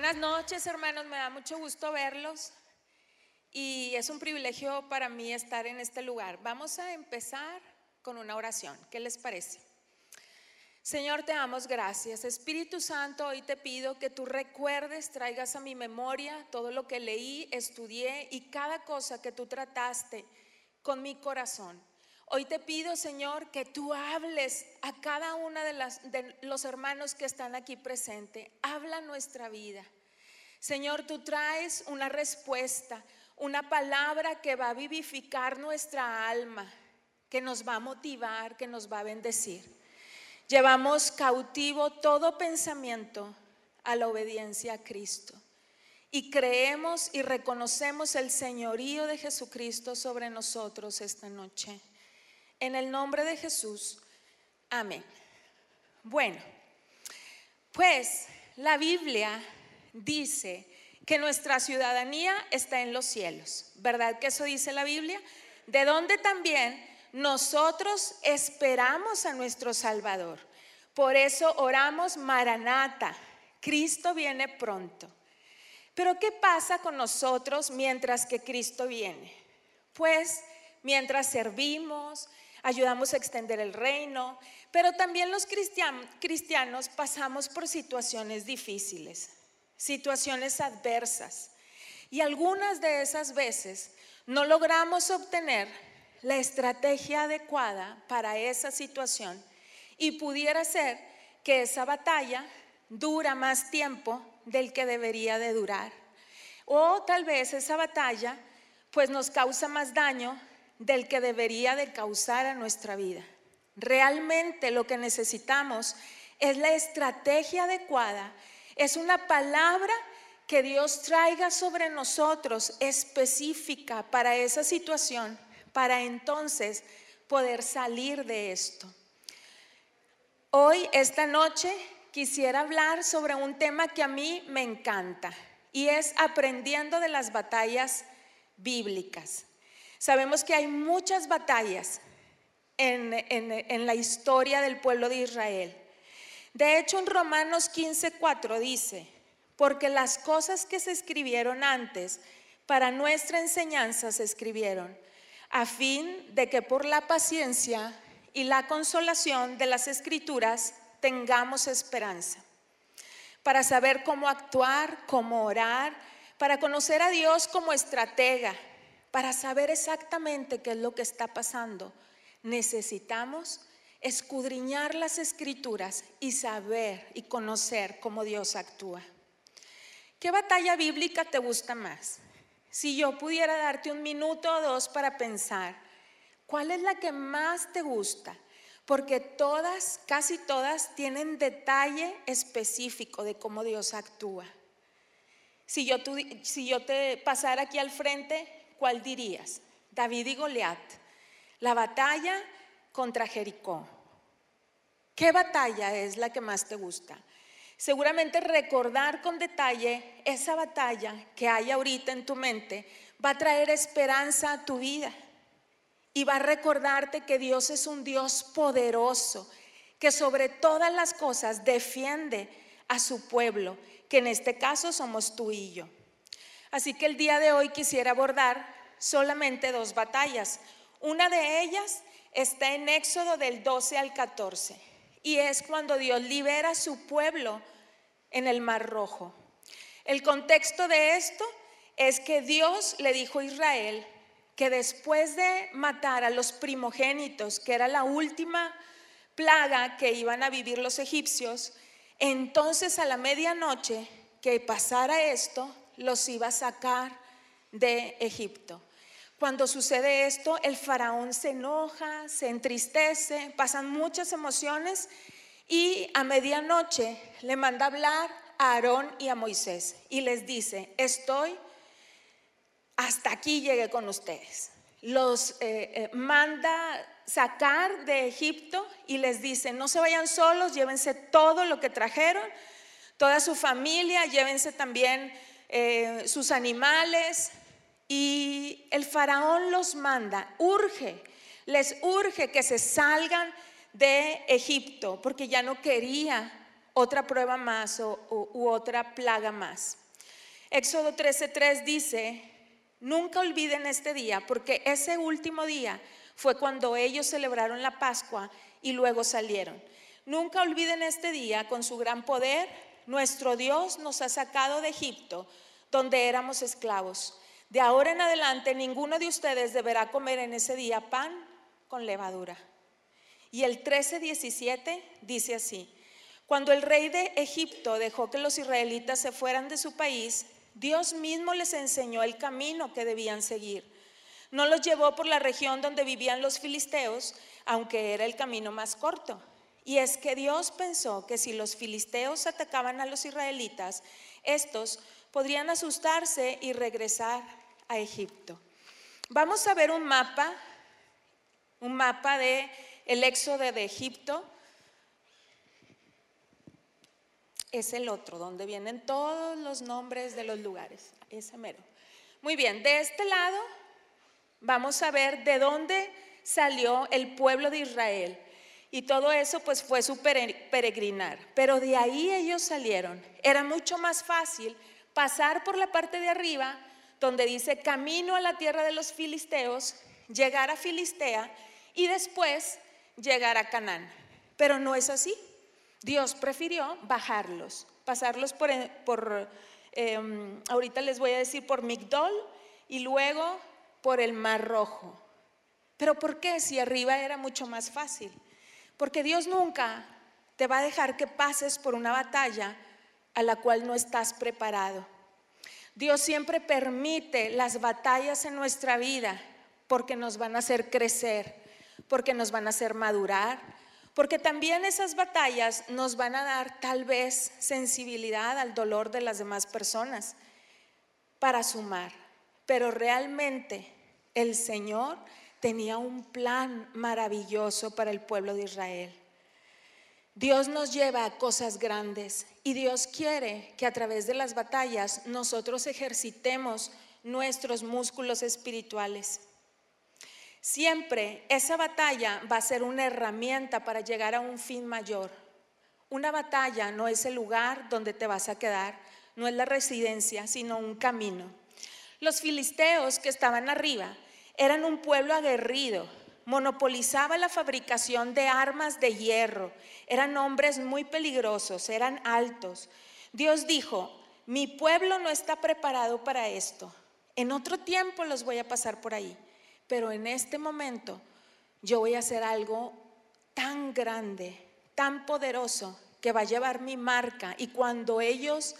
Buenas noches, hermanos. Me da mucho gusto verlos y es un privilegio para mí estar en este lugar. Vamos a empezar con una oración. ¿Qué les parece? Señor, te damos gracias. Espíritu Santo, hoy te pido que tú recuerdes, traigas a mi memoria todo lo que leí, estudié y cada cosa que tú trataste con mi corazón. Hoy te pido, Señor, que tú hables a cada una de, los hermanos que están aquí presentes. Habla nuestra vida. Señor, tú traes una respuesta, una palabra que va a vivificar nuestra alma, que nos va a motivar, que nos va a bendecir. Llevamos cautivo todo pensamiento a la obediencia a Cristo y creemos y reconocemos el señorío de Jesucristo sobre nosotros esta noche. En el nombre de Jesús. Amén. Bueno, pues la Biblia dice que nuestra ciudadanía está en los cielos. ¿Verdad que eso dice la Biblia? De donde también nosotros esperamos a nuestro Salvador. Por eso oramos Maranata. Cristo viene pronto. Pero ¿qué pasa con nosotros mientras que Cristo viene? Pues mientras servimos, ayudamos a extender el reino, pero también los cristianos pasamos por situaciones difíciles, situaciones adversas. Y algunas de esas veces no logramos obtener la estrategia adecuada para esa situación y pudiera ser que esa batalla dura más tiempo del que debería de durar. O tal vez esa batalla pues nos causa más daño del que debería de causar a nuestra vida. Realmente lo que necesitamos es la estrategia adecuada, es una palabra que Dios traiga sobre nosotros específica para esa situación, para entonces poder salir de esto. Hoy, esta noche, quisiera hablar sobre un tema que a mí me encanta y es aprendiendo de las batallas bíblicas. Sabemos que hay muchas batallas en, la historia del pueblo de Israel. De hecho, en Romanos 15:4 dice, porque las cosas que se escribieron antes para nuestra enseñanza se escribieron, a fin de que por la paciencia y la consolación de las escrituras tengamos esperanza, para saber cómo actuar, cómo orar, para conocer a Dios como estratega para saber exactamente qué es lo que está pasando, necesitamos escudriñar las escrituras y saber y conocer cómo Dios actúa. ¿Qué batalla bíblica te gusta más? Si yo pudiera darte un minuto o dos para pensar, ¿cuál es la que más te gusta? Porque todas, casi todas, tienen detalle específico de cómo Dios actúa. Si yo, si yo te pasara aquí al frente, ¿cuál dirías? David y Goliat, la batalla contra Jericó. ¿Qué batalla es la que más te gusta? Seguramente recordar con detalle esa batalla que hay ahorita en tu mente va a traer esperanza a tu vida y va a recordarte que Dios es un Dios poderoso, que sobre todas las cosas defiende a su pueblo, que en este caso somos tú y yo. Así que el día de hoy quisiera abordar solamente dos batallas. Una de ellas está en Éxodo del 12 al 14 y es cuando Dios libera a su pueblo en el Mar Rojo. El contexto de esto es que Dios le dijo a Israel que después de matar a los primogénitos, que era la última plaga que iban a vivir los egipcios, entonces a la medianoche que pasara esto, los iba a sacar de Egipto. Cuando sucede esto, el faraón se enoja, se entristece, pasan muchas emociones y a medianoche le manda hablar a Aarón y a Moisés y les dice, estoy, hasta aquí llegué con ustedes. Los eh, eh, manda sacar de Egipto y les dice, no se vayan solos, llévense todo lo que trajeron, toda su familia, llévense también eh, sus animales. Y el faraón los manda, urge, les urge que se salgan de Egipto, porque ya no quería otra prueba más o, u otra plaga más. Éxodo 13:3 dice, nunca olviden este día, porque ese último día fue cuando ellos celebraron la Pascua y luego salieron. Nunca olviden este día, con su gran poder, nuestro Dios nos ha sacado de Egipto, donde éramos esclavos. De ahora en adelante, ninguno de ustedes deberá comer en ese día pan con levadura. Y el 13:17 dice así, cuando el rey de Egipto dejó que los israelitas se fueran de su país, Dios mismo les enseñó el camino que debían seguir. No los llevó por la región donde vivían los filisteos, aunque era el camino más corto. Y es que Dios pensó que si los filisteos atacaban a los israelitas, estos podrían asustarse y regresar a Egipto. Vamos a ver un mapa, un mapa de el éxodo de Egipto. Es el otro, donde vienen todos los nombres de los lugares, ese mero. Muy bien, de este lado vamos a ver de dónde salió el pueblo de Israel. Y todo eso pues fue su peregrinar. Pero de ahí ellos salieron. Era mucho más fácil pasar por la parte de arriba, donde dice camino a la tierra de los filisteos, llegar a Filistea y después llegar a Canaán. Pero no es así. Dios prefirió bajarlos, pasarlos por, por em, ahorita les voy a decir, por Migdol y luego por el Mar Rojo. Pero ¿por qué si arriba era mucho más fácil? Porque Dios nunca te va a dejar que pases por una batalla a la cual no estás preparado. Dios siempre permite las batallas en nuestra vida porque nos van a hacer crecer, porque nos van a hacer madurar, porque también esas batallas nos van a dar tal vez sensibilidad al dolor de las demás personas para sumar. Pero realmente el Señor tenía un plan maravilloso para el pueblo de Israel. Dios nos lleva a cosas grandes y Dios quiere que a través de las batallas nosotros ejercitemos nuestros músculos espirituales. Siempre esa batalla va a ser una herramienta para llegar a un fin mayor. Una batalla no es el lugar donde te vas a quedar, no es la residencia, sino un camino. Los filisteos que estaban arriba eran un pueblo aguerrido, monopolizaba la fabricación de armas de hierro, eran hombres muy peligrosos, eran altos. Dios dijo, mi pueblo no está preparado para esto. En otro tiempo los voy a pasar por ahí, pero en este momento yo voy a hacer algo tan grande, tan poderoso, que va a llevar mi marca y cuando ellos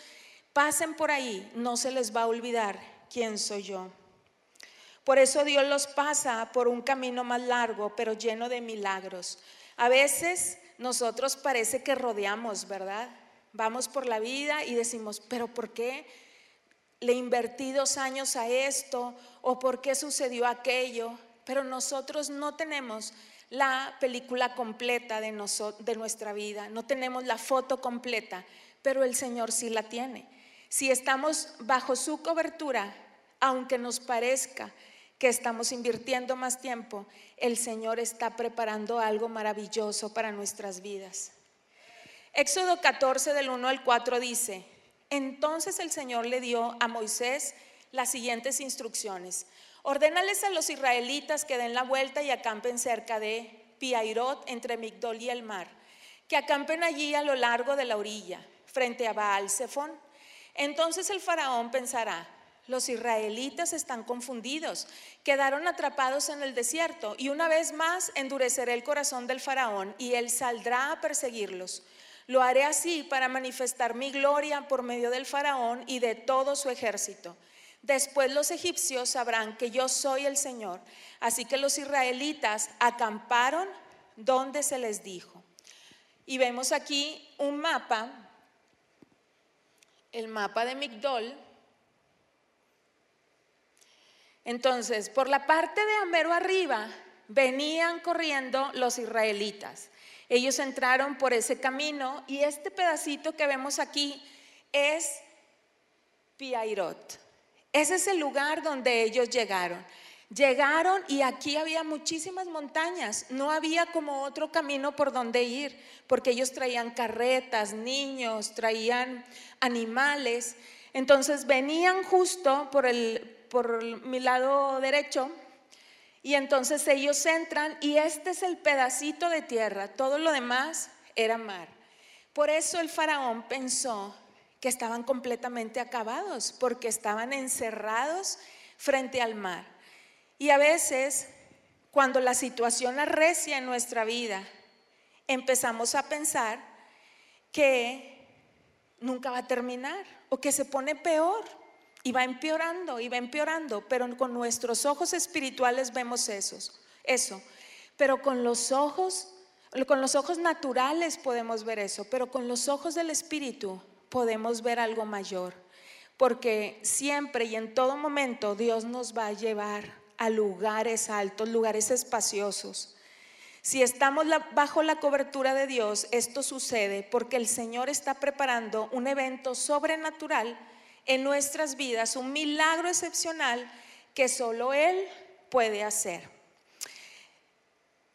pasen por ahí, no se les va a olvidar quién soy yo. Por eso Dios los pasa por un camino más largo, pero lleno de milagros. A veces nosotros parece que rodeamos, ¿verdad? Vamos por la vida y decimos, pero ¿por qué le invertí dos años a esto? ¿O por qué sucedió aquello? Pero nosotros no tenemos la película completa de, de nuestra vida, no tenemos la foto completa, pero el Señor sí la tiene. Si estamos bajo su cobertura, aunque nos parezca que estamos invirtiendo más tiempo, el Señor está preparando algo maravilloso para nuestras vidas. Éxodo 14 del 1 al 4 dice, entonces el Señor le dio a Moisés las siguientes instrucciones. Ordénales a los israelitas que den la vuelta y acampen cerca de Piairot, entre Migdol y el mar, que acampen allí a lo largo de la orilla, frente a Baal Zephon. Entonces el faraón pensará, los israelitas están confundidos, quedaron atrapados en el desierto y una vez más endureceré el corazón del faraón y él saldrá a perseguirlos. Lo haré así para manifestar mi gloria por medio del faraón y de todo su ejército. Después los egipcios sabrán que yo soy el Señor. Así que los israelitas acamparon donde se les dijo. Y vemos aquí un mapa, el mapa de Migdol, entonces, por la parte de Amero arriba venían corriendo los israelitas. Ellos entraron por ese camino y este pedacito que vemos aquí es Piairot. Ese es el lugar donde ellos llegaron. Llegaron y aquí había muchísimas montañas, no había como otro camino por donde ir, porque ellos traían carretas, niños, traían animales. Entonces venían justo por, el, por mi lado derecho y entonces ellos entran y este es el pedacito de tierra, todo lo demás era mar. Por eso el faraón pensó que estaban completamente acabados, porque estaban encerrados frente al mar. Y a veces, cuando la situación arrecia en nuestra vida, empezamos a pensar que nunca va a terminar o que se pone peor y va empeorando y va empeorando, pero con nuestros ojos espirituales vemos esos, eso. Pero con los ojos, con los ojos naturales podemos ver eso, pero con los ojos del espíritu podemos ver algo mayor, porque siempre y en todo momento Dios nos va a llevar a lugares altos, lugares espaciosos. Si estamos bajo la cobertura de Dios, esto sucede porque el Señor está preparando un evento sobrenatural en nuestras vidas, un milagro excepcional que solo Él puede hacer.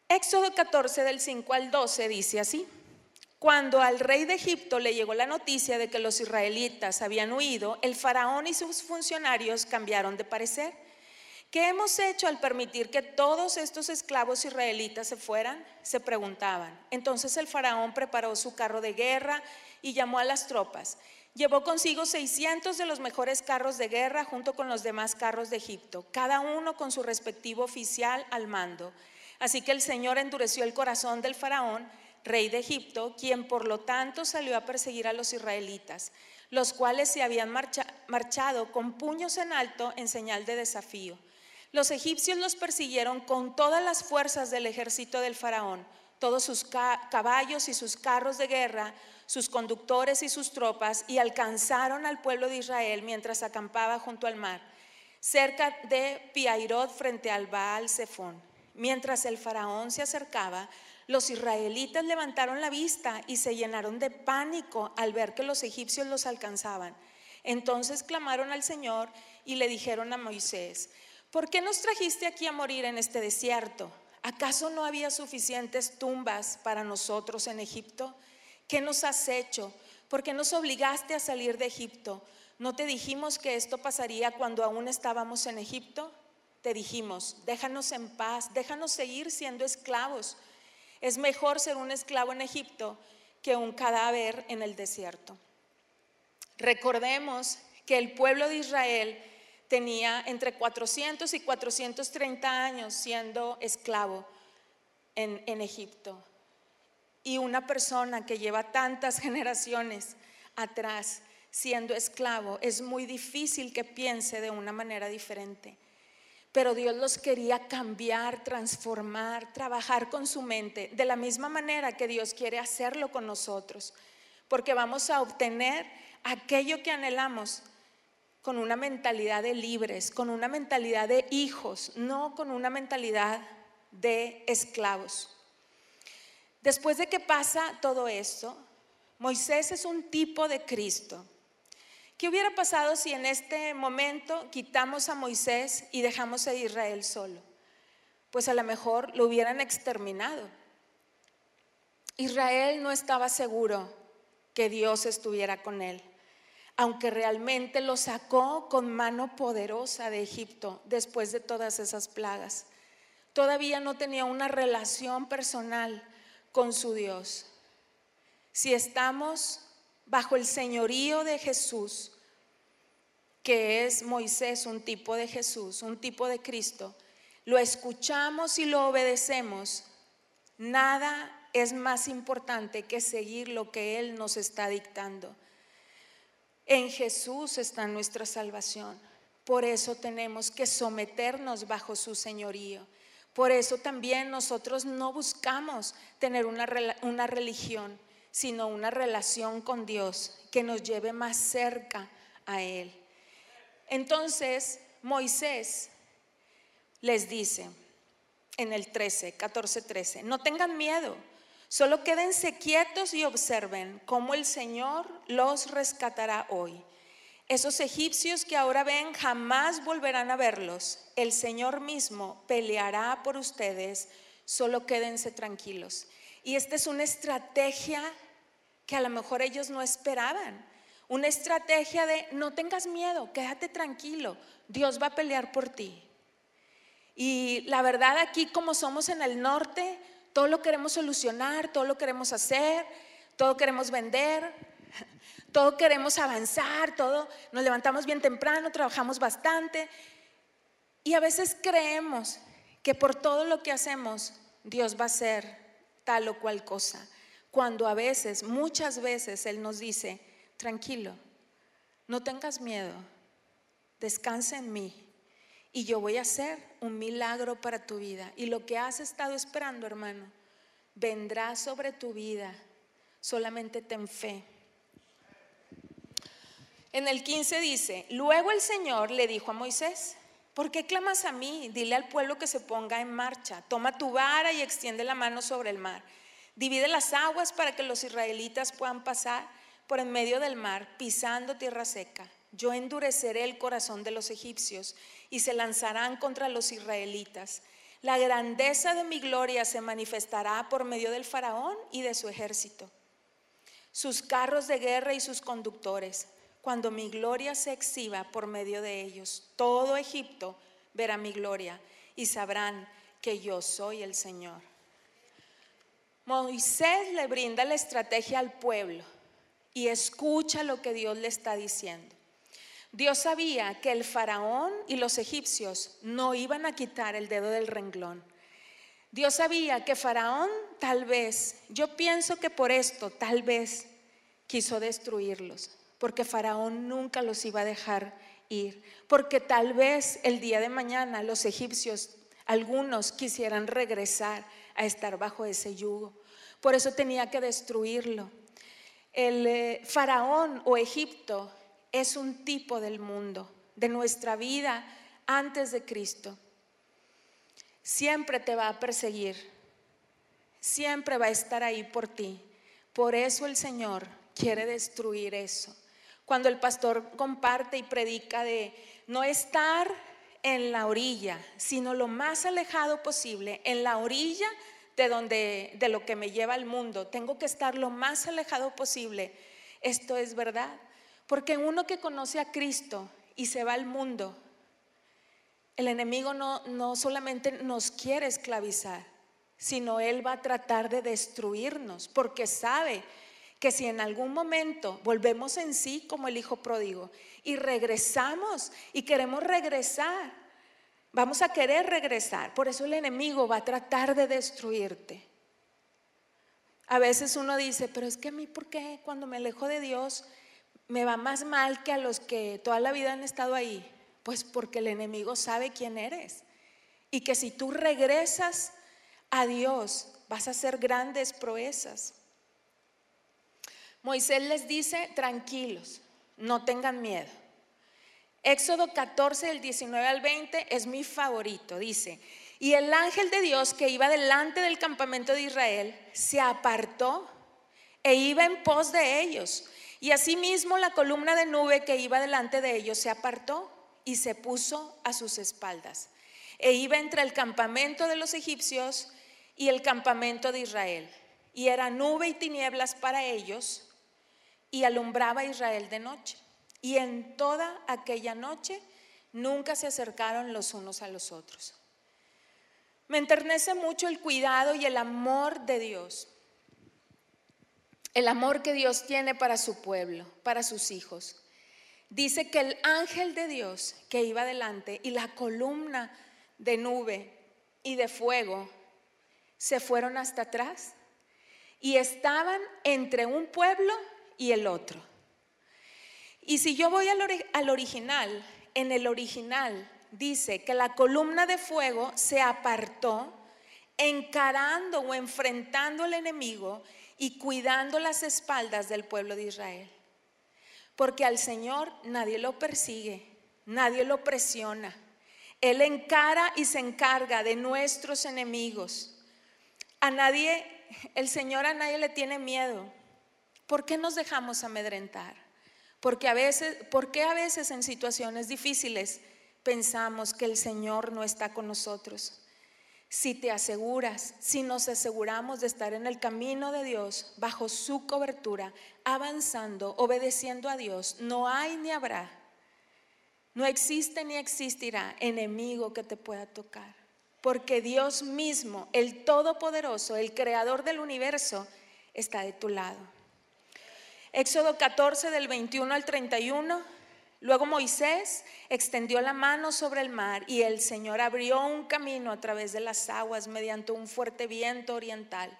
Éxodo 14 del 5 al 12 dice así. Cuando al rey de Egipto le llegó la noticia de que los israelitas habían huido, el faraón y sus funcionarios cambiaron de parecer ¿Qué hemos hecho al permitir que todos estos esclavos israelitas se fueran? Se preguntaban. Entonces el faraón preparó su carro de guerra y llamó a las tropas. Llevó consigo 600 de los mejores carros de guerra junto con los demás carros de Egipto, cada uno con su respectivo oficial al mando. Así que el Señor endureció el corazón del faraón, rey de Egipto, quien por lo tanto salió a perseguir a los israelitas, los cuales se habían marchado con puños en alto en señal de desafío. Los egipcios los persiguieron con todas las fuerzas del ejército del faraón, todos sus caballos y sus carros de guerra, sus conductores y sus tropas, y alcanzaron al pueblo de Israel mientras acampaba junto al mar, cerca de Piairot frente al Baal Zephón. Mientras el faraón se acercaba, los israelitas levantaron la vista y se llenaron de pánico al ver que los egipcios los alcanzaban. Entonces clamaron al Señor y le dijeron a Moisés, ¿por qué nos trajiste aquí a morir en este desierto? ¿Acaso no había suficientes tumbas para nosotros en Egipto? ¿Qué nos has hecho? ¿Por qué nos obligaste a salir de Egipto? ¿No te dijimos que esto pasaría cuando aún estábamos en Egipto? Te dijimos, déjanos en paz, déjanos seguir siendo esclavos. Es mejor ser un esclavo en Egipto que un cadáver en el desierto. Recordemos que el pueblo de Israel tenía entre 400 y 430 años siendo esclavo en, en Egipto. Y una persona que lleva tantas generaciones atrás siendo esclavo, es muy difícil que piense de una manera diferente. Pero Dios los quería cambiar, transformar, trabajar con su mente, de la misma manera que Dios quiere hacerlo con nosotros, porque vamos a obtener aquello que anhelamos con una mentalidad de libres, con una mentalidad de hijos, no con una mentalidad de esclavos. Después de que pasa todo esto, Moisés es un tipo de Cristo. ¿Qué hubiera pasado si en este momento quitamos a Moisés y dejamos a Israel solo? Pues a lo mejor lo hubieran exterminado. Israel no estaba seguro que Dios estuviera con él aunque realmente lo sacó con mano poderosa de Egipto después de todas esas plagas. Todavía no tenía una relación personal con su Dios. Si estamos bajo el señorío de Jesús, que es Moisés un tipo de Jesús, un tipo de Cristo, lo escuchamos y lo obedecemos, nada es más importante que seguir lo que Él nos está dictando. En Jesús está nuestra salvación. Por eso tenemos que someternos bajo su señorío. Por eso también nosotros no buscamos tener una, una religión, sino una relación con Dios que nos lleve más cerca a Él. Entonces Moisés les dice en el 13, 14, 13, no tengan miedo Solo quédense quietos y observen cómo el Señor los rescatará hoy. Esos egipcios que ahora ven jamás volverán a verlos. El Señor mismo peleará por ustedes, solo quédense tranquilos. Y esta es una estrategia que a lo mejor ellos no esperaban. Una estrategia de no tengas miedo, quédate tranquilo, Dios va a pelear por ti. Y la verdad aquí como somos en el norte, todo lo queremos solucionar, todo lo queremos hacer, todo queremos vender, todo queremos avanzar, todo nos levantamos bien temprano, trabajamos bastante y a veces creemos que por todo lo que hacemos Dios va a hacer tal o cual cosa, cuando a veces, muchas veces Él nos dice, tranquilo, no tengas miedo, descansa en mí y yo voy a hacer un milagro para tu vida. Y lo que has estado esperando, hermano, vendrá sobre tu vida. Solamente ten fe. En el 15 dice, luego el Señor le dijo a Moisés, ¿por qué clamas a mí? Dile al pueblo que se ponga en marcha. Toma tu vara y extiende la mano sobre el mar. Divide las aguas para que los israelitas puedan pasar por en medio del mar, pisando tierra seca. Yo endureceré el corazón de los egipcios y se lanzarán contra los israelitas. La grandeza de mi gloria se manifestará por medio del faraón y de su ejército, sus carros de guerra y sus conductores. Cuando mi gloria se exhiba por medio de ellos, todo Egipto verá mi gloria y sabrán que yo soy el Señor. Moisés le brinda la estrategia al pueblo y escucha lo que Dios le está diciendo. Dios sabía que el faraón y los egipcios no iban a quitar el dedo del renglón. Dios sabía que faraón tal vez, yo pienso que por esto tal vez quiso destruirlos, porque faraón nunca los iba a dejar ir, porque tal vez el día de mañana los egipcios, algunos quisieran regresar a estar bajo ese yugo. Por eso tenía que destruirlo. El eh, faraón o Egipto es un tipo del mundo, de nuestra vida antes de Cristo. Siempre te va a perseguir, siempre va a estar ahí por ti. Por eso el Señor quiere destruir eso. Cuando el pastor comparte y predica de no estar en la orilla, sino lo más alejado posible, en la orilla de donde de lo que me lleva al mundo, tengo que estar lo más alejado posible. Esto es verdad. Porque uno que conoce a Cristo y se va al mundo, el enemigo no, no solamente nos quiere esclavizar, sino él va a tratar de destruirnos, porque sabe que si en algún momento volvemos en sí como el hijo pródigo y regresamos y queremos regresar, vamos a querer regresar. Por eso el enemigo va a tratar de destruirte. A veces uno dice, pero es que a mí, ¿por qué cuando me alejo de Dios me va más mal que a los que toda la vida han estado ahí? Pues porque el enemigo sabe quién eres. Y que si tú regresas a Dios, vas a hacer grandes proezas. Moisés les dice, tranquilos, no tengan miedo. Éxodo 14, del 19 al 20 es mi favorito. Dice, y el ángel de Dios que iba delante del campamento de Israel se apartó e iba en pos de ellos y asimismo la columna de nube que iba delante de ellos se apartó y se puso a sus espaldas. E iba entre el campamento de los egipcios y el campamento de Israel. Y era nube y tinieblas para ellos y alumbraba a Israel de noche. Y en toda aquella noche nunca se acercaron los unos a los otros. Me enternece mucho el cuidado y el amor de Dios el amor que Dios tiene para su pueblo, para sus hijos. Dice que el ángel de Dios que iba delante y la columna de nube y de fuego se fueron hasta atrás y estaban entre un pueblo y el otro. Y si yo voy al, original, en el original dice que la columna de fuego se apartó encarando o enfrentando al enemigo y cuidando las espaldas del pueblo de Israel. Porque al Señor nadie lo persigue, nadie lo presiona. Él encara y se encarga de nuestros enemigos. A nadie, el Señor a nadie le tiene miedo. ¿Por qué nos dejamos amedrentar? Porque a veces, ¿Por qué a veces en situaciones difíciles pensamos que el Señor no está con nosotros? Si te aseguras, si nos aseguramos de estar en el camino de Dios, bajo su cobertura, avanzando, obedeciendo a Dios, no hay ni habrá, no existe ni existirá enemigo que te pueda tocar. Porque Dios mismo, el Todopoderoso, el Creador del universo, está de tu lado. Éxodo 14 del 21 al 31 Luego Moisés extendió la mano sobre el mar y el Señor abrió un camino a través de las aguas mediante un fuerte viento oriental.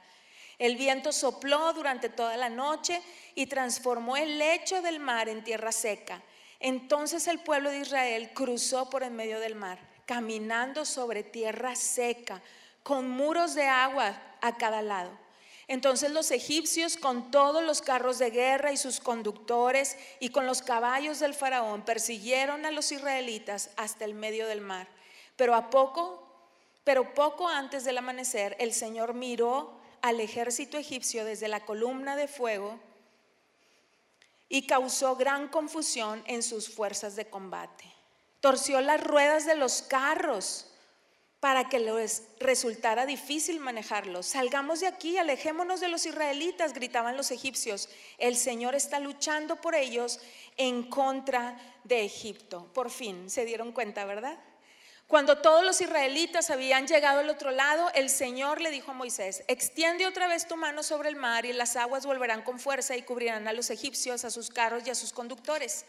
El viento sopló durante toda la noche y transformó el lecho del mar en tierra seca. Entonces el pueblo de Israel cruzó por en medio del mar, caminando sobre tierra seca, con muros de agua a cada lado. Entonces los egipcios con todos los carros de guerra y sus conductores y con los caballos del faraón persiguieron a los israelitas hasta el medio del mar. Pero a poco, pero poco antes del amanecer, el Señor miró al ejército egipcio desde la columna de fuego y causó gran confusión en sus fuerzas de combate. Torció las ruedas de los carros para que les resultara difícil manejarlos. Salgamos de aquí, alejémonos de los israelitas, gritaban los egipcios. El Señor está luchando por ellos en contra de Egipto. Por fin se dieron cuenta, ¿verdad? Cuando todos los israelitas habían llegado al otro lado, el Señor le dijo a Moisés, extiende otra vez tu mano sobre el mar y las aguas volverán con fuerza y cubrirán a los egipcios, a sus carros y a sus conductores.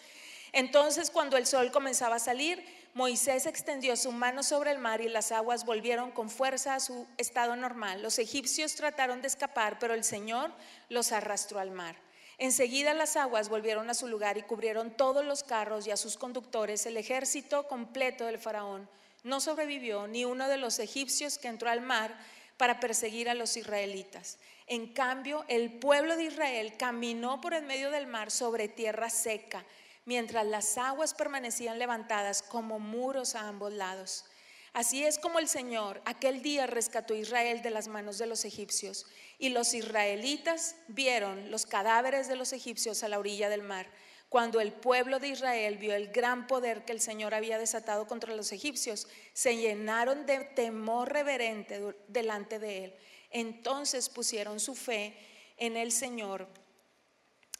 Entonces cuando el sol comenzaba a salir, Moisés extendió su mano sobre el mar y las aguas volvieron con fuerza a su estado normal. Los egipcios trataron de escapar, pero el Señor los arrastró al mar. Enseguida las aguas volvieron a su lugar y cubrieron todos los carros y a sus conductores. El ejército completo del faraón no sobrevivió ni uno de los egipcios que entró al mar para perseguir a los israelitas. En cambio, el pueblo de Israel caminó por el medio del mar sobre tierra seca mientras las aguas permanecían levantadas como muros a ambos lados. Así es como el Señor aquel día rescató a Israel de las manos de los egipcios, y los israelitas vieron los cadáveres de los egipcios a la orilla del mar. Cuando el pueblo de Israel vio el gran poder que el Señor había desatado contra los egipcios, se llenaron de temor reverente delante de él. Entonces pusieron su fe en el Señor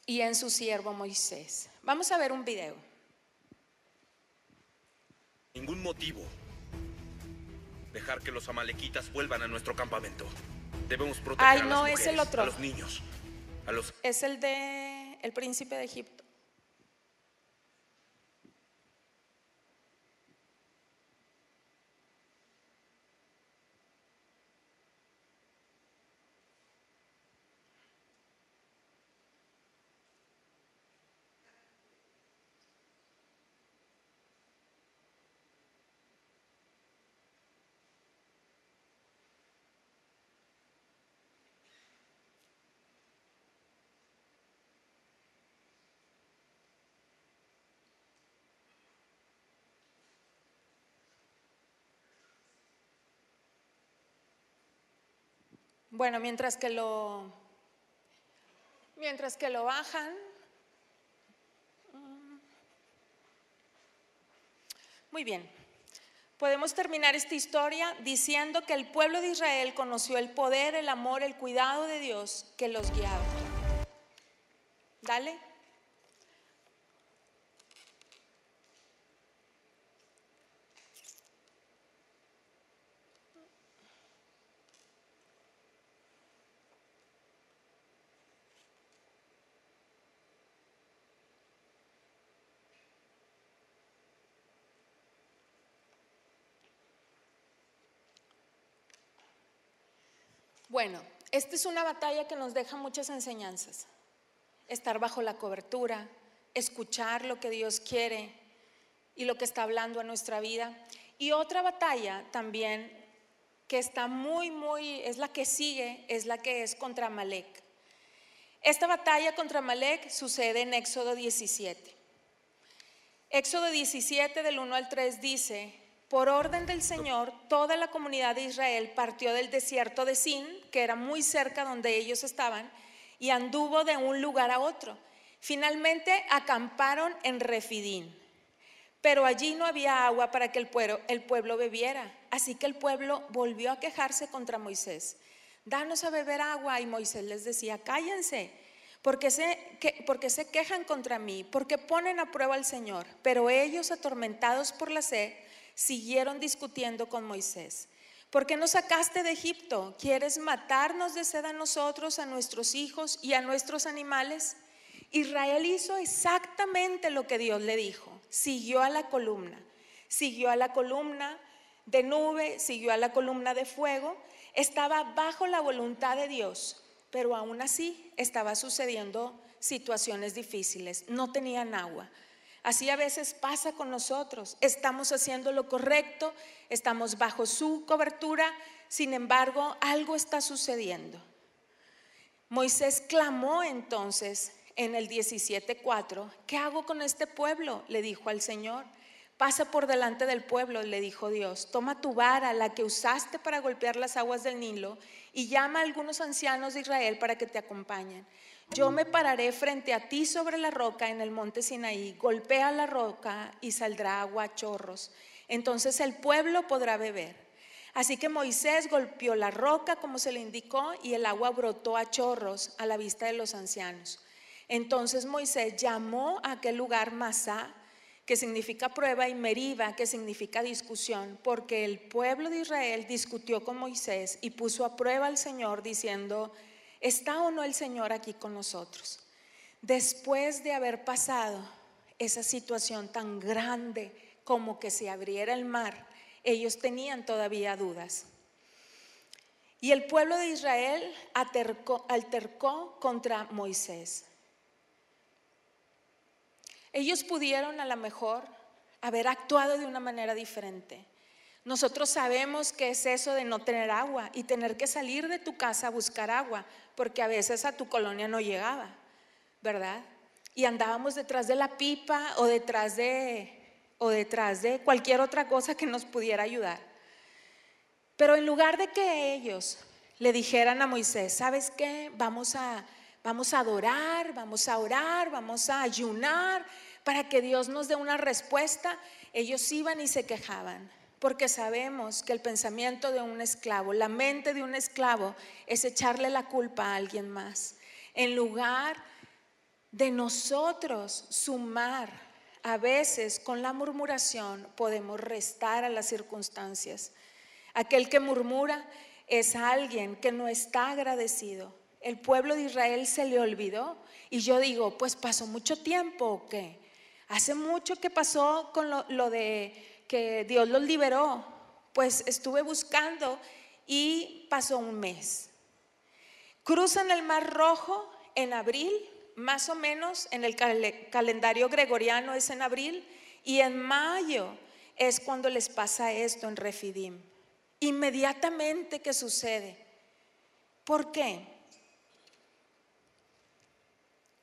y en su siervo Moisés. Vamos a ver un video. Ningún motivo dejar que los amalequitas vuelvan a nuestro campamento. Debemos proteger Ay, a, no, las es el mujeres, otro. a los niños, a los Es el de el príncipe de Egipto. Bueno, mientras que lo mientras que lo bajan mm, Muy bien. Podemos terminar esta historia diciendo que el pueblo de Israel conoció el poder, el amor, el cuidado de Dios que los guiaba. Dale. Bueno, esta es una batalla que nos deja muchas enseñanzas. Estar bajo la cobertura, escuchar lo que Dios quiere y lo que está hablando a nuestra vida. Y otra batalla también que está muy, muy, es la que sigue, es la que es contra Malek. Esta batalla contra Malek sucede en Éxodo 17. Éxodo 17 del 1 al 3 dice, por orden del Señor, toda la comunidad de Israel partió del desierto de Sin, que era muy cerca donde ellos estaban, y anduvo de un lugar a otro. Finalmente acamparon en Refidín, pero allí no había agua para que el pueblo, bebiera. Así que el pueblo volvió a quejarse contra Moisés. Danos a beber agua. Y Moisés les decía, cállense, porque se, porque se quejan contra mí, porque ponen a prueba al Señor. Pero ellos, atormentados por la sed, siguieron discutiendo con Moisés. ¿Por qué nos sacaste de Egipto? ¿Quieres matarnos de sed a nosotros, a nuestros hijos y a nuestros animales? Israel hizo exactamente lo que Dios le dijo. Siguió a la columna, siguió a la columna de nube, siguió a la columna de fuego. Estaba bajo la voluntad de Dios, pero aún así estaba sucediendo situaciones difíciles. No tenían agua. Así a veces pasa con nosotros. Estamos haciendo lo correcto, estamos bajo su cobertura, sin embargo, algo está sucediendo. Moisés clamó entonces en el 17:4, ¿qué hago con este pueblo? le dijo al Señor. Pasa por delante del pueblo, le dijo Dios. Toma tu vara, la que usaste para golpear las aguas del Nilo, y llama a algunos ancianos de Israel para que te acompañen. Yo me pararé frente a ti sobre la roca en el monte Sinaí, golpea la roca y saldrá agua a chorros. Entonces el pueblo podrá beber. Así que Moisés golpeó la roca como se le indicó y el agua brotó a chorros a la vista de los ancianos. Entonces Moisés llamó a aquel lugar Masá, que significa prueba, y Meriba, que significa discusión, porque el pueblo de Israel discutió con Moisés y puso a prueba al Señor diciendo, ¿Está o no el Señor aquí con nosotros? Después de haber pasado esa situación tan grande como que se abriera el mar, ellos tenían todavía dudas. Y el pueblo de Israel altercó contra Moisés. Ellos pudieron a lo mejor haber actuado de una manera diferente. Nosotros sabemos que es eso de no tener agua y tener que salir de tu casa a buscar agua, porque a veces a tu colonia no llegaba, ¿verdad? Y andábamos detrás de la pipa o detrás de o detrás de cualquier otra cosa que nos pudiera ayudar. Pero en lugar de que ellos le dijeran a Moisés, ¿sabes qué? Vamos a vamos a adorar, vamos a orar, vamos a ayunar para que Dios nos dé una respuesta, ellos iban y se quejaban porque sabemos que el pensamiento de un esclavo, la mente de un esclavo es echarle la culpa a alguien más. En lugar de nosotros sumar, a veces con la murmuración podemos restar a las circunstancias. Aquel que murmura es alguien que no está agradecido. El pueblo de Israel se le olvidó y yo digo, pues pasó mucho tiempo o qué. Hace mucho que pasó con lo, lo de que Dios los liberó, pues estuve buscando y pasó un mes. Cruzan el Mar Rojo en abril, más o menos en el calendario gregoriano es en abril, y en mayo es cuando les pasa esto en Refidim. Inmediatamente que sucede. ¿Por qué?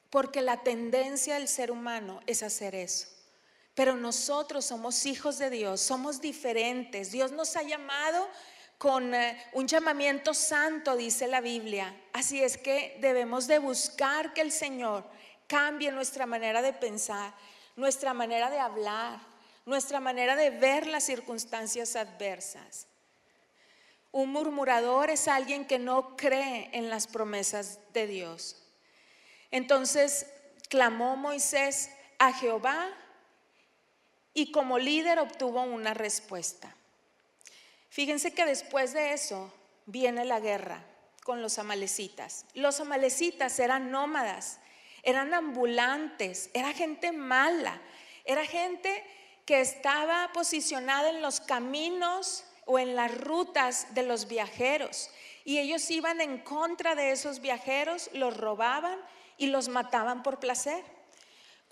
Porque la tendencia del ser humano es hacer eso. Pero nosotros somos hijos de Dios, somos diferentes. Dios nos ha llamado con eh, un llamamiento santo, dice la Biblia. Así es que debemos de buscar que el Señor cambie nuestra manera de pensar, nuestra manera de hablar, nuestra manera de ver las circunstancias adversas. Un murmurador es alguien que no cree en las promesas de Dios. Entonces clamó Moisés a Jehová y como líder obtuvo una respuesta. Fíjense que después de eso viene la guerra con los amalecitas. Los amalecitas eran nómadas, eran ambulantes, era gente mala, era gente que estaba posicionada en los caminos o en las rutas de los viajeros. Y ellos iban en contra de esos viajeros, los robaban y los mataban por placer.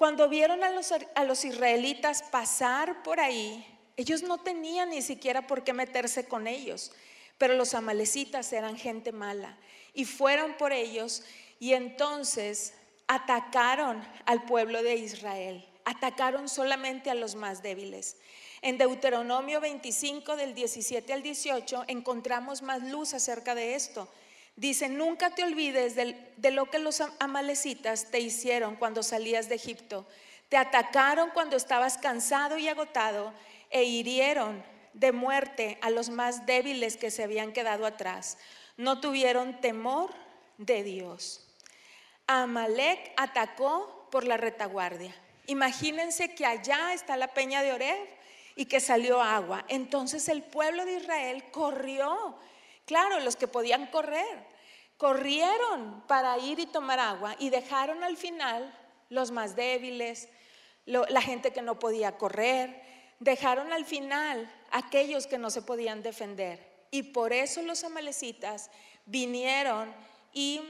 Cuando vieron a los, a los israelitas pasar por ahí, ellos no tenían ni siquiera por qué meterse con ellos, pero los amalecitas eran gente mala y fueron por ellos y entonces atacaron al pueblo de Israel, atacaron solamente a los más débiles. En Deuteronomio 25 del 17 al 18 encontramos más luz acerca de esto. Dice, nunca te olvides de lo que los amalecitas te hicieron cuando salías de Egipto. Te atacaron cuando estabas cansado y agotado e hirieron de muerte a los más débiles que se habían quedado atrás. No tuvieron temor de Dios. Amalek atacó por la retaguardia. Imagínense que allá está la peña de Oreb y que salió agua. Entonces el pueblo de Israel corrió Claro, los que podían correr, corrieron para ir y tomar agua y dejaron al final los más débiles, la gente que no podía correr, dejaron al final aquellos que no se podían defender. Y por eso los amalecitas vinieron y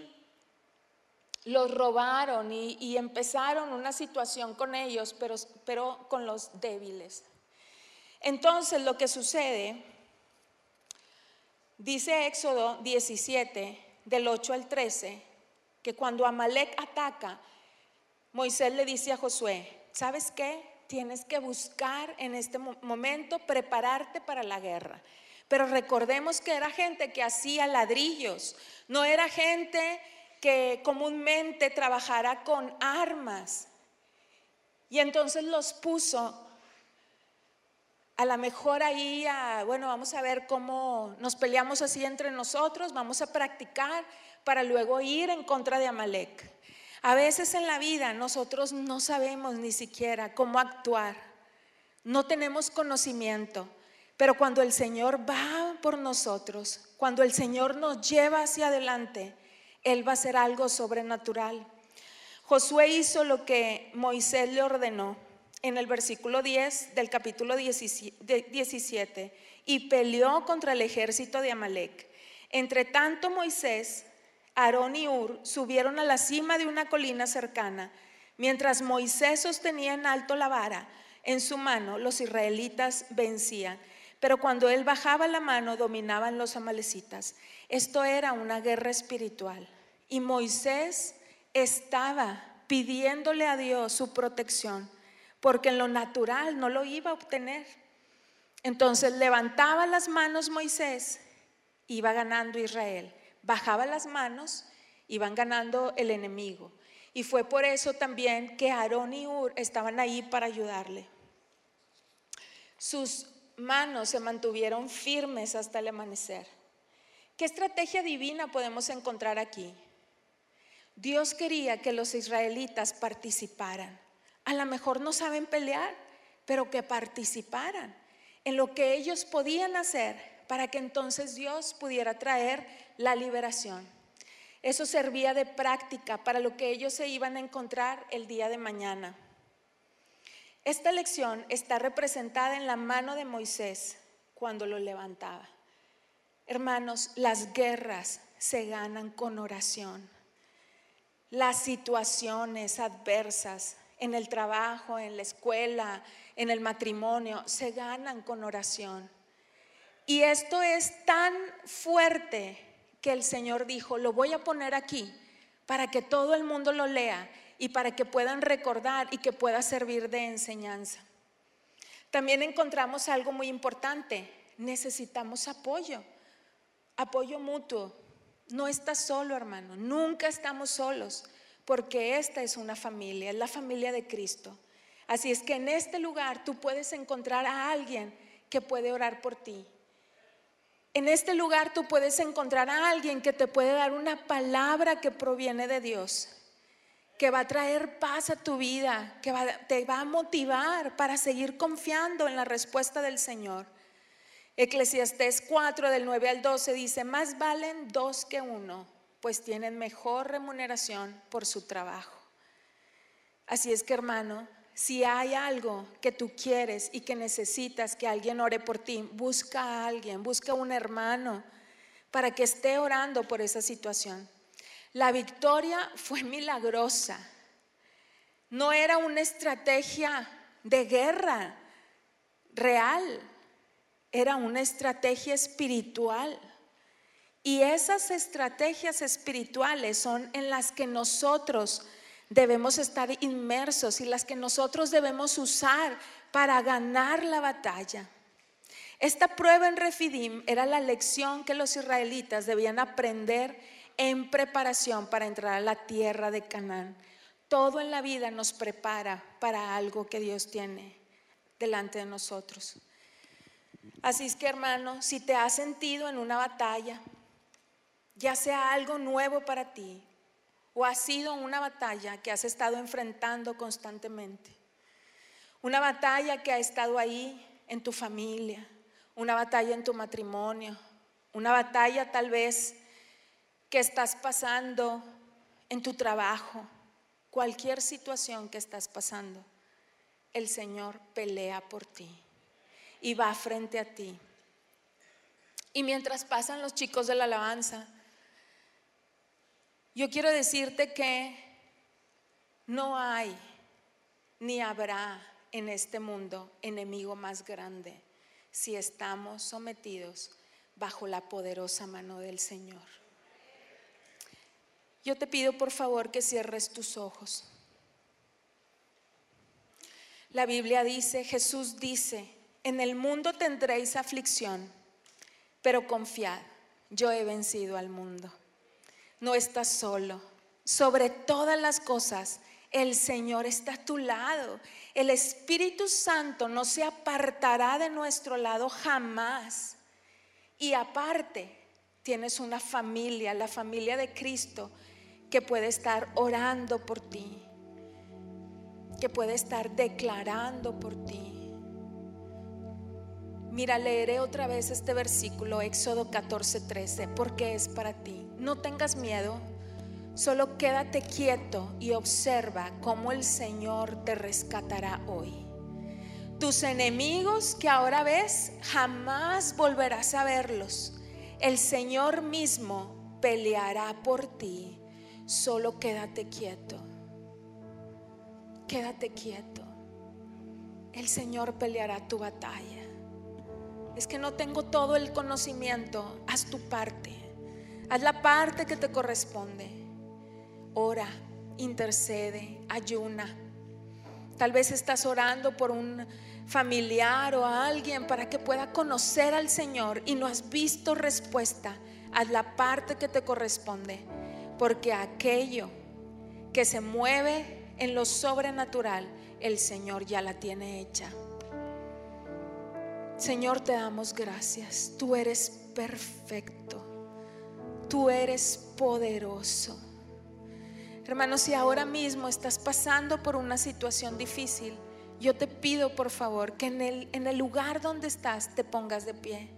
los robaron y, empezaron una situación con ellos, pero, pero con los débiles. Entonces lo que sucede Dice Éxodo 17, del 8 al 13, que cuando Amalek ataca, Moisés le dice a Josué, ¿sabes qué? Tienes que buscar en este momento prepararte para la guerra. Pero recordemos que era gente que hacía ladrillos, no era gente que comúnmente trabajara con armas. Y entonces los puso a lo mejor ahí, bueno, vamos a ver cómo nos peleamos así entre nosotros, vamos a practicar para luego ir en contra de Amalek. A veces en la vida nosotros no sabemos ni siquiera cómo actuar, no tenemos conocimiento, pero cuando el Señor va por nosotros, cuando el Señor nos lleva hacia adelante, Él va a hacer algo sobrenatural. Josué hizo lo que Moisés le ordenó en el versículo 10 del capítulo 17, y peleó contra el ejército de Amalek. Entre tanto Moisés, Aarón y Ur subieron a la cima de una colina cercana. Mientras Moisés sostenía en alto la vara en su mano, los israelitas vencían. Pero cuando él bajaba la mano, dominaban los amalecitas. Esto era una guerra espiritual. Y Moisés estaba pidiéndole a Dios su protección porque en lo natural no lo iba a obtener. Entonces levantaba las manos Moisés, iba ganando Israel. Bajaba las manos, iban ganando el enemigo. Y fue por eso también que Aarón y Ur estaban ahí para ayudarle. Sus manos se mantuvieron firmes hasta el amanecer. ¿Qué estrategia divina podemos encontrar aquí? Dios quería que los israelitas participaran a lo mejor no saben pelear, pero que participaran en lo que ellos podían hacer para que entonces Dios pudiera traer la liberación. Eso servía de práctica para lo que ellos se iban a encontrar el día de mañana. Esta lección está representada en la mano de Moisés cuando lo levantaba. Hermanos, las guerras se ganan con oración. Las situaciones adversas en el trabajo, en la escuela, en el matrimonio, se ganan con oración. Y esto es tan fuerte que el Señor dijo, lo voy a poner aquí para que todo el mundo lo lea y para que puedan recordar y que pueda servir de enseñanza. También encontramos algo muy importante, necesitamos apoyo, apoyo mutuo. No estás solo, hermano, nunca estamos solos porque esta es una familia, es la familia de Cristo. Así es que en este lugar tú puedes encontrar a alguien que puede orar por ti. En este lugar tú puedes encontrar a alguien que te puede dar una palabra que proviene de Dios, que va a traer paz a tu vida, que te va a motivar para seguir confiando en la respuesta del Señor. Eclesiastés 4 del 9 al 12 dice, más valen dos que uno pues tienen mejor remuneración por su trabajo. Así es que hermano, si hay algo que tú quieres y que necesitas que alguien ore por ti, busca a alguien, busca un hermano para que esté orando por esa situación. La victoria fue milagrosa. No era una estrategia de guerra real, era una estrategia espiritual. Y esas estrategias espirituales son en las que nosotros debemos estar inmersos y las que nosotros debemos usar para ganar la batalla. Esta prueba en Refidim era la lección que los israelitas debían aprender en preparación para entrar a la tierra de Canaán. Todo en la vida nos prepara para algo que Dios tiene delante de nosotros. Así es que hermano, si te has sentido en una batalla, ya sea algo nuevo para ti o ha sido una batalla que has estado enfrentando constantemente, una batalla que ha estado ahí en tu familia, una batalla en tu matrimonio, una batalla tal vez que estás pasando en tu trabajo, cualquier situación que estás pasando, el Señor pelea por ti y va frente a ti. Y mientras pasan los chicos de la alabanza, yo quiero decirte que no hay ni habrá en este mundo enemigo más grande si estamos sometidos bajo la poderosa mano del Señor. Yo te pido por favor que cierres tus ojos. La Biblia dice, Jesús dice, en el mundo tendréis aflicción, pero confiad, yo he vencido al mundo. No estás solo. Sobre todas las cosas, el Señor está a tu lado. El Espíritu Santo no se apartará de nuestro lado jamás. Y aparte, tienes una familia, la familia de Cristo, que puede estar orando por ti, que puede estar declarando por ti. Mira, leeré otra vez este versículo, Éxodo 14, 13, porque es para ti. No tengas miedo, solo quédate quieto y observa cómo el Señor te rescatará hoy. Tus enemigos que ahora ves, jamás volverás a verlos. El Señor mismo peleará por ti. Solo quédate quieto. Quédate quieto. El Señor peleará tu batalla es que no tengo todo el conocimiento, haz tu parte. Haz la parte que te corresponde. Ora, intercede, ayuna. Tal vez estás orando por un familiar o a alguien para que pueda conocer al Señor y no has visto respuesta. Haz la parte que te corresponde, porque aquello que se mueve en lo sobrenatural, el Señor ya la tiene hecha. Señor, te damos gracias. Tú eres perfecto. Tú eres poderoso. Hermanos, si ahora mismo estás pasando por una situación difícil, yo te pido por favor que en el, en el lugar donde estás te pongas de pie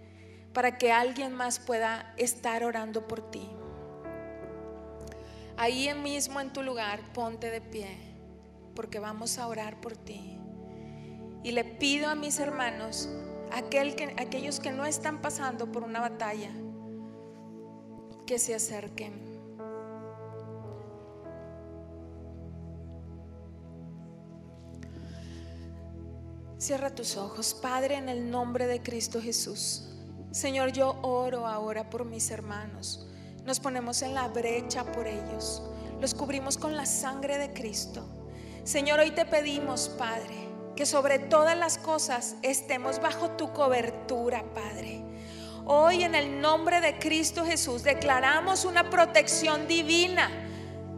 para que alguien más pueda estar orando por ti. Ahí mismo en tu lugar, ponte de pie, porque vamos a orar por ti. Y le pido a mis hermanos aquel que, aquellos que no están pasando por una batalla, que se acerquen. Cierra tus ojos, Padre, en el nombre de Cristo Jesús. Señor, yo oro ahora por mis hermanos. Nos ponemos en la brecha por ellos. Los cubrimos con la sangre de Cristo. Señor, hoy te pedimos, Padre, que sobre todas las cosas estemos bajo tu cobertura, Padre. Hoy en el nombre de Cristo Jesús declaramos una protección divina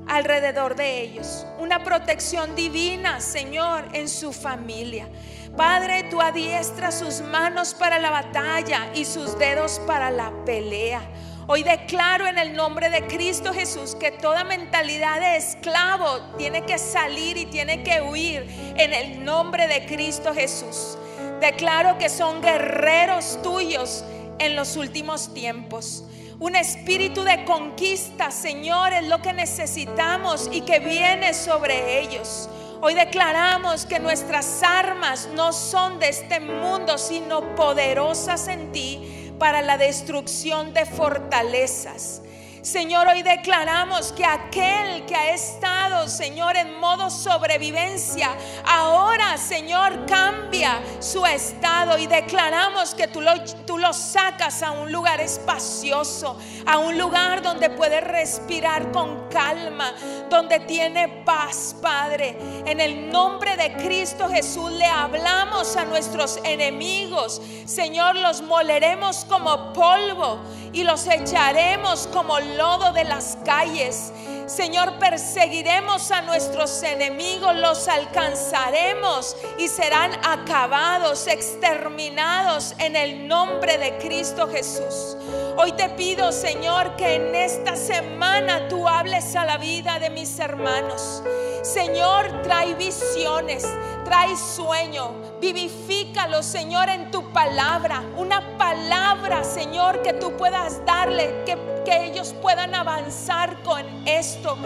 alrededor de ellos, una protección divina, Señor, en su familia. Padre, tú adiestras sus manos para la batalla y sus dedos para la pelea. Hoy declaro en el nombre de Cristo Jesús que toda mentalidad de esclavo tiene que salir y tiene que huir en el nombre de Cristo Jesús. Declaro que son guerreros tuyos en los últimos tiempos. Un espíritu de conquista, Señor, es lo que necesitamos y que viene sobre ellos. Hoy declaramos que nuestras armas no son de este mundo, sino poderosas en ti para la destrucción de fortalezas. Señor, hoy declaramos que aquel que ha estado, Señor, en modo sobrevivencia, ahora, Señor, cambia su estado y declaramos que tú lo, tú sacas a un lugar espacioso, a un lugar donde puede respirar con calma, donde tiene paz, Padre. En el nombre de Cristo Jesús le hablamos a nuestros enemigos. Señor, los moleremos como polvo y los echaremos como lodo de las calles. Señor, perseguiremos a nuestros enemigos, los alcanzaremos y serán acabados, exterminados en el nombre de Cristo Jesús. Hoy te pido, Señor, que en esta semana tú hables a la vida de mis hermanos. Señor, trae visiones, trae sueño, vivifícalo, Señor, en tu palabra. Una palabra, Señor, que tú puedas darle, que, que ellos puedan avanzar con esto.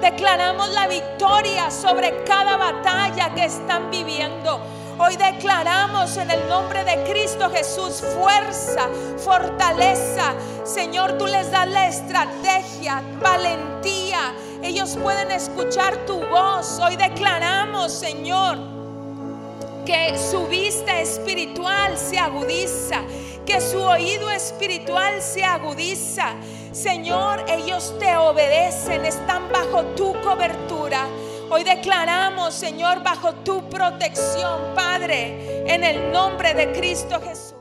Declaramos la victoria sobre cada batalla que están viviendo. Hoy declaramos en el nombre de Cristo Jesús fuerza, fortaleza. Señor, tú les das la estrategia, valentía. Ellos pueden escuchar tu voz. Hoy declaramos, Señor, que su vista espiritual se agudiza, que su oído espiritual se agudiza. Señor, ellos te obedecen, están bajo tu cobertura. Hoy declaramos, Señor, bajo tu protección, Padre, en el nombre de Cristo Jesús.